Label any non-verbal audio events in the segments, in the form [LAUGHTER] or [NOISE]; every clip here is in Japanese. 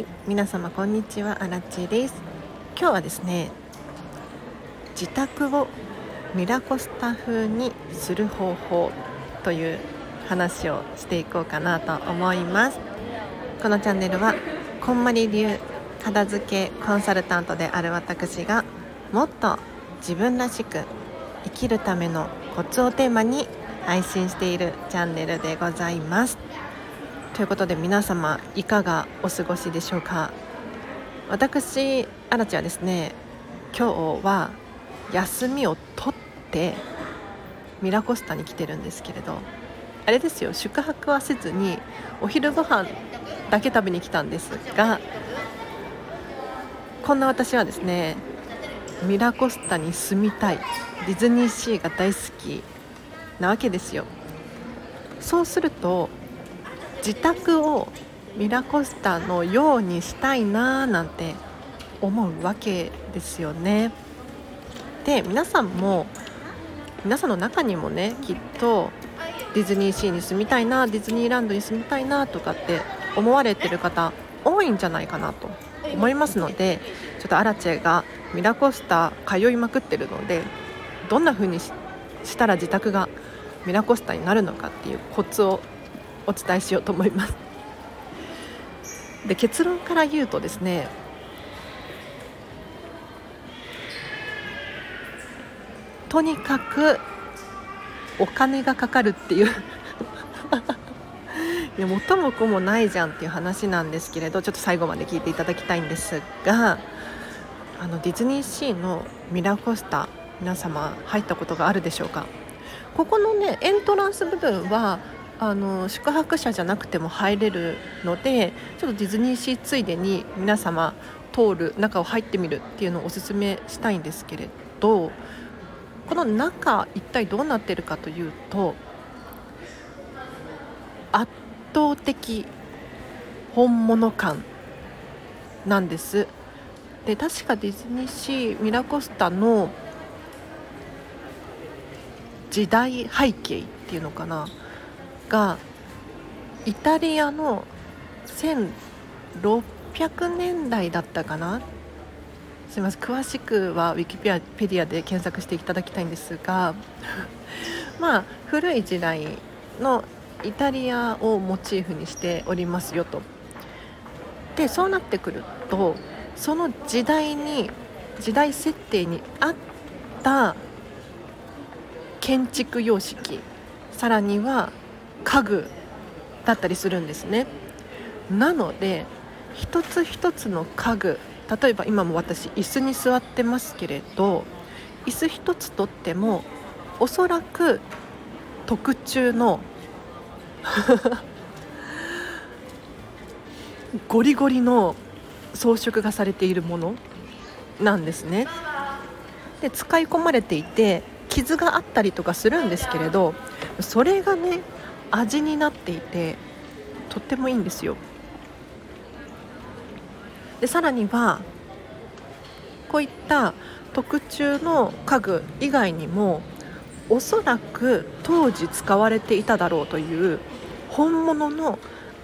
はい皆様こんにちは。アラッチです。今日はですね自宅をミラコスタ風にする方法という話をしていこうかなと思います。このチャンネルはこんまり流片付けコンサルタントである私がもっと自分らしく生きるためのコツをテーマに配信しているチャンネルでございます。ということで皆様いかがお過ごしでしょうか？私アラチはですね今日は休みを取ってミラコスタに来てるんですけれどあれですよ宿泊はせずにお昼ご飯だけ食べに来たんですがこんな私はですねミラコスタに住みたいディズニーシーが大好きなわけですよ。そうすると自宅をミラコスタのようにしたいなーなんて思うわけですよね。で皆さんも皆さんの中にもねきっとディズニーシーに住みたいなディズニーランドに住みたいなとかって思われてる方多いんじゃないかなと思いますのでちょっとアラチェがミラコスタ通いまくってるのでどんな風にしたら自宅がミラコスタになるのかっていうコツをお伝えしようと思います。で結論から言うとですねとにかくお金がかかるっていう。[LAUGHS] いや元も子もないじゃんっていう話なんですけれどちょっと最後まで聞いていただきたいんですがあのディズニーシーのミラコスタ皆様入ったことがあるでしょうか？ここのねエントランス部分はあの宿泊者じゃなくても入れるのでちょっとディズニーシーついでに皆様通る中を入ってみるっていうのをおすすめしたいんですけれどこの中一体どうなってるかというと圧倒的本物感なんです。で確かディズニーシーミラコスタの時代背景っていうのかな。がイタリアの1600年代だったかな？すみません詳しくはウィキペディアで検索していただきたいんですが [LAUGHS] まあ古い時代のイタリアをモチーフにしておりますよと。でそうなってくるとその時代に時代設定に合った建築様式さらには家具だったりするんですね。なので一つ一つの家具例えば今も私椅子に座ってますけれど椅子一つとってもおそらく特注の [LAUGHS] ゴリゴリの装飾がされているものなんですね。で使い込まれていて傷があったりとかするんですけれどそれがね味になっていてとってもいいんですよ。でさらにはこういった特注の家具以外にもおそらく当時使われていただろうという本物の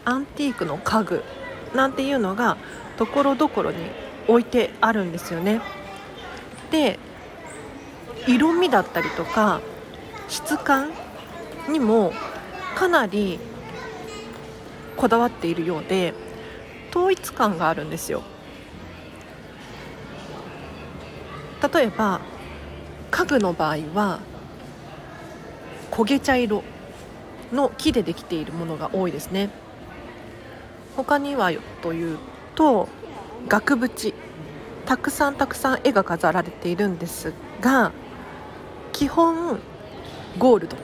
アンティークの家具なんていうのがところどころに置いてあるんですよね。で色味だったりとか質感にもかなりこだわっているようで統一感があるんですよ。例えば家具の場合は焦げ茶色の木でできているものが多いですね。他にはというと額縁。たくさんたくさん絵が飾られているんですが基本ゴールド。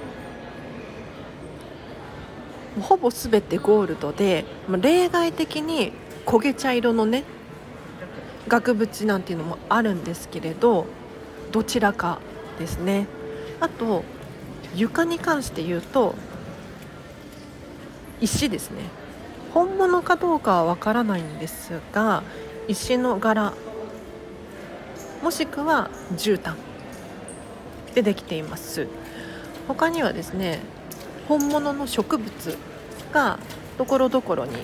ほぼ全てゴールドで例外的に焦げ茶色のね額縁なんていうのもあるんですけれどどちらかですね。あと床に関して言うと石ですね。本物かどうかはわからないんですが石の柄もしくは絨毯でできています。他にはですね本物の植物がところどころに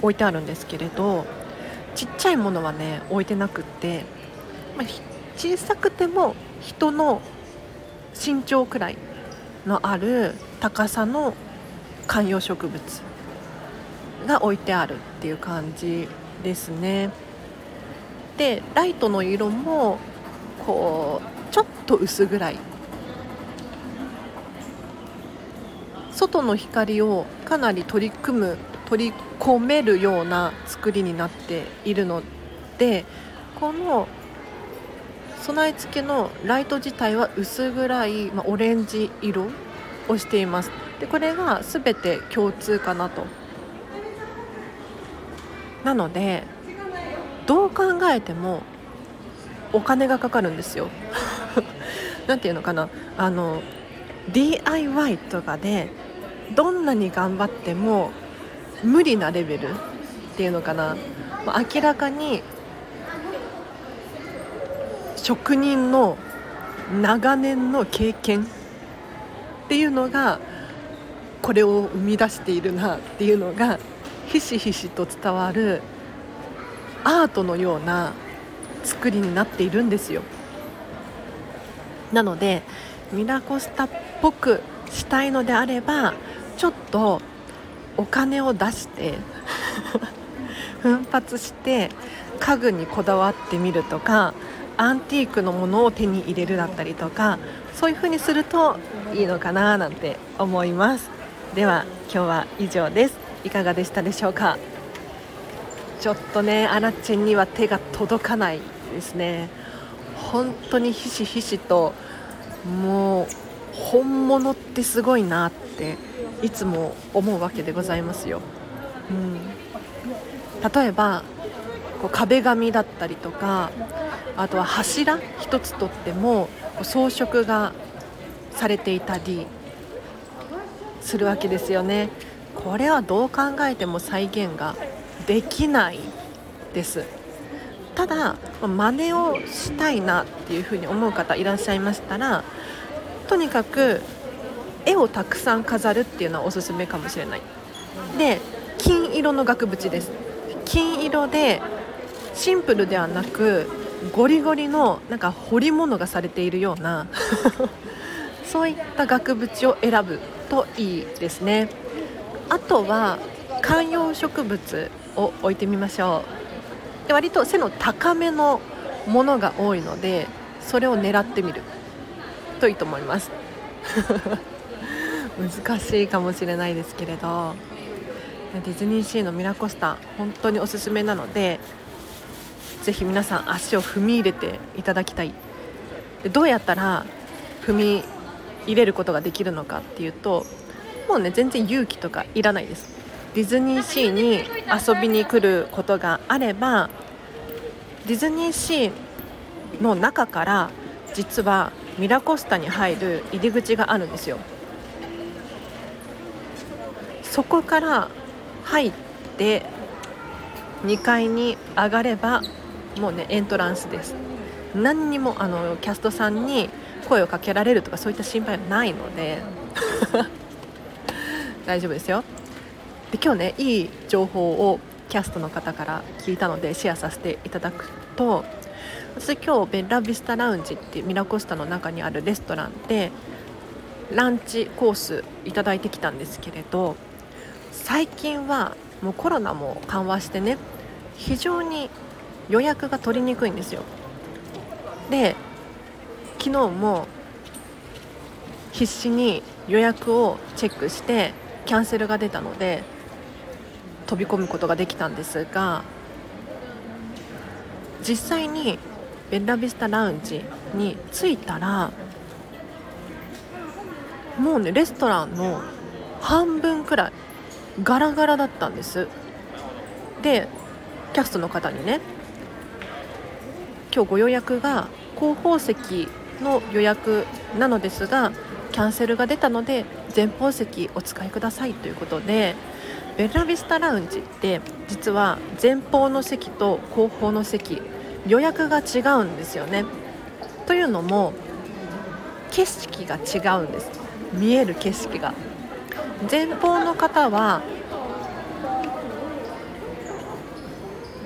置いてあるんですけれどちっちゃいものはね置いてなくって、まあ、小さくても人の身長くらいのある高さの観葉植物が置いてあるっていう感じですね。でライトの色もこうちょっと薄暗い外の光をかなり取り組む取り込めるような作りになっているのでこの備え付けのライト自体は薄暗い、まあ、オレンジ色をしています。でこれが全て共通かなと。なのでどう考えてもお金がかかるんですよ。[LAUGHS] 何ていうのかな。あの DIY とかでどんなに頑張っても無理なレベルっていうのかな。明らかに職人の長年の経験っていうのがこれを生み出しているなっていうのがひしひしと伝わるアートのような作りになっているんですよ。なのでミラコスタっぽくしたいのであればちょっとお金を出して [LAUGHS] 奮発して家具にこだわってみるとかアンティークのものを手に入れるだったりとかそういう風にするといいのかななんて思います。では今日は以上です。いかがでしたでしょうか？ちょっとねアラチェンには手が届かないですね。本当にひしひしともう本物ってすごいなっていつも思うわけでございますよ。うん、例えばこう壁紙だったりとかあとは柱一つとっても装飾がされていたりするわけですよね。これはどう考えても再現ができないですただ真似をしたいなっていうふうに思う方いらっしゃいましたらとにかく絵をたくさん飾るっていうのはおすすめかもしれない。で金色の額縁です。金色でシンプルではなくゴリゴリのなんか彫り物がされているような [LAUGHS] そういった額縁を選ぶといいですね。あとは観葉植物を置いてみましょう。で割と背の高めのものが多いのでそれを狙ってみるといいと思います。[LAUGHS] 難しいかもしれないですけれどディズニーシーのミラコスタ本当におすすめなのでぜひ皆さん足を踏み入れていただきたい。でどうやったら踏み入れることができるのかっていうともうね全然勇気とかいらないです。ディズニーシーに遊びに来ることがあればディズニーシーの中から実はミラコスタに入る入り口があるんですよ。そこから入って2階に上がればもうねエントランスです。何にもあのキャストさんに声をかけられるとかそういった心配はないので。[LAUGHS] 大丈夫ですよ。で今日ねいい情報をキャストの方から聞いたのでシェアさせていただくと私今日ベッラビスタラウンジっていうミラコスタの中にあるレストランでランチコースいただいてきたんですけれど最近はもうコロナも緩和してね非常に予約が取りにくいんですよ。で昨日も必死に予約をチェックしてキャンセルが出たので飛び込むことができたんですが実際にベッラビスタラウンジに着いたらもうねレストランの半分くらいガラガラだったんです。でキャストの方にね今日ご予約が後方席の予約なのですがキャンセルが出たので前方席お使いくださいということでベラビスタラウンジって実は前方の席と後方の席予約が違うんですよね。というのも景色が違うんです。見える景色が。前方の方は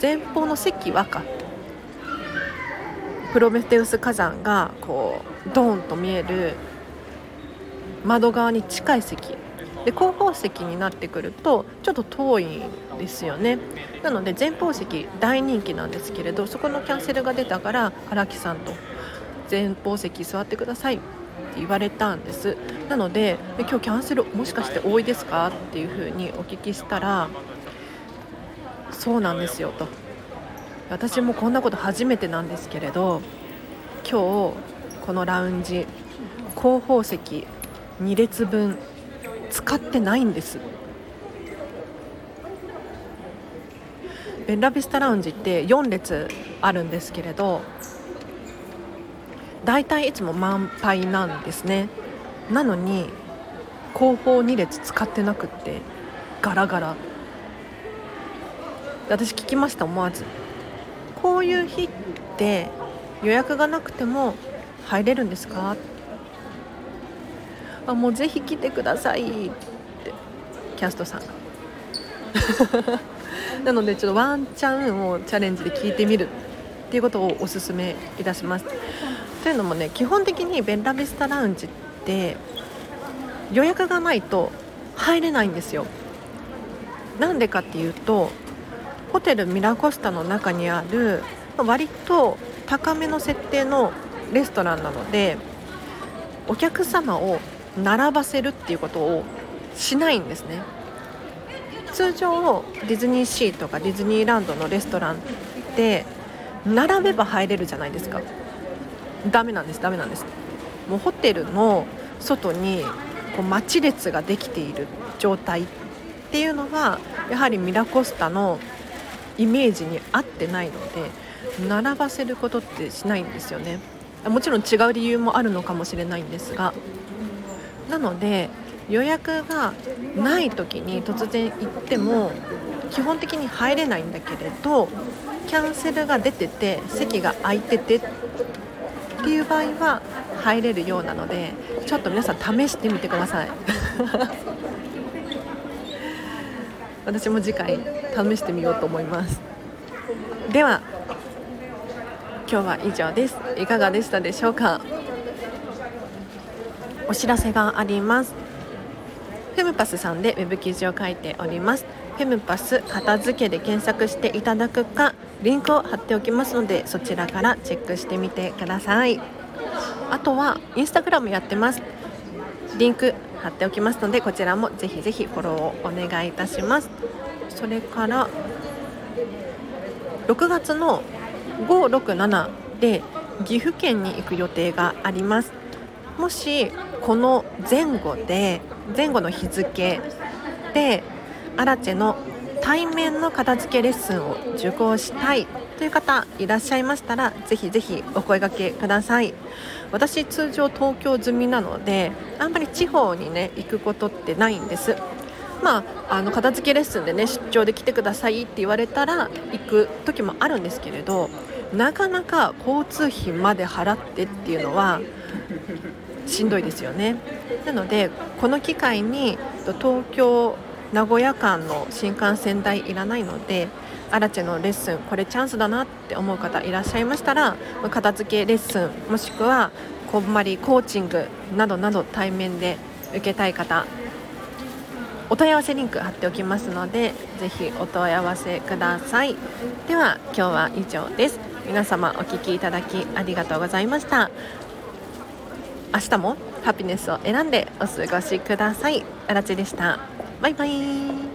前方の席はか。プロメテウス火山がこうドーンと見える窓側に近い席。で後方席になってくるとちょっと遠いんですよね。なので前方席大人気なんですけれどそこのキャンセルが出たから荒木さんと前方席座ってください。って言われたんです。なので今日キャンセルもしかして多いですかっていうふうにお聞きしたらそうなんですよと。私もこんなこと初めてなんですけれど今日このラウンジ後方席2列分使ってないんです。ベラビスタラウンジって4列あるんですけれど大体いつも満杯なんですね。なのに後方2列使ってなくってガラガラ。私聞きました思わず。こういう日って予約がなくても入れるんですか？あもうぜひ来てくださいって。キャストさんが。[LAUGHS] なのでちょっとワンチャンをチャレンジで聞いてみる。っていうことをおすすめいたします。というのもね基本的にベンラビスタラウンジって予約がないと入れないんですよ。なんでかっていうとホテルミラコスタの中にある割と高めの設定のレストランなのでお客様を並ばせるっていうことをしないんですね。通常ディズニーシーとかディズニーランドのレストランって並べば入れるじゃないですか。ダメなんですダメなんです。もうホテルの外にこう待ち列ができている状態っていうのはやはりミラコスタのイメージに合ってないので並ばせることってしないんですよね。もちろん違う理由もあるのかもしれないんですがなので予約がない時に突然行っても基本的に入れないんだけれどキャンセルが出てて席が空いててっていう場合は入れるようなのでちょっと皆さん試してみてください。[LAUGHS] 私も次回試してみようと思います。では今日は以上です。いかがでしたでしょうか？お知らせがあります。フェムパスさんでウェブ記事を書いております。フェムパス片付けで検索していただくかリンクを貼っておきますのでそちらからチェックしてみてください。あとはインスタグラムやってます。リンク貼っておきますのでこちらもぜひぜひフォローをお願いいたします。それから6月の567で岐阜県に行く予定があります。もしこの前後で前後の日付でアラチェの対面の片付けレッスンを受講したいという方いらっしゃいましたらぜひぜひお声がけください。私通常東京済みなのであんまり地方にね行くことってないんです。まあ、あの片付けレッスンでね出張で来てくださいって言われたら行く時もあるんですけれどなかなか交通費まで払ってっていうのはしんどいですよね。なのでこの機会に東京名古屋間の新幹線代いらないのでアラチェのレッスンこれチャンスだなって思う方いらっしゃいましたら片付けレッスンもしくはこんまりコーチングなどなど対面で受けたい方お問い合わせリンク貼っておきますのでぜひお問い合わせください。では今日は以上です。皆様お聴きいただきありがとうございました。明日もハピネスを選んでお過ごしください。あらちでした。バイバイ。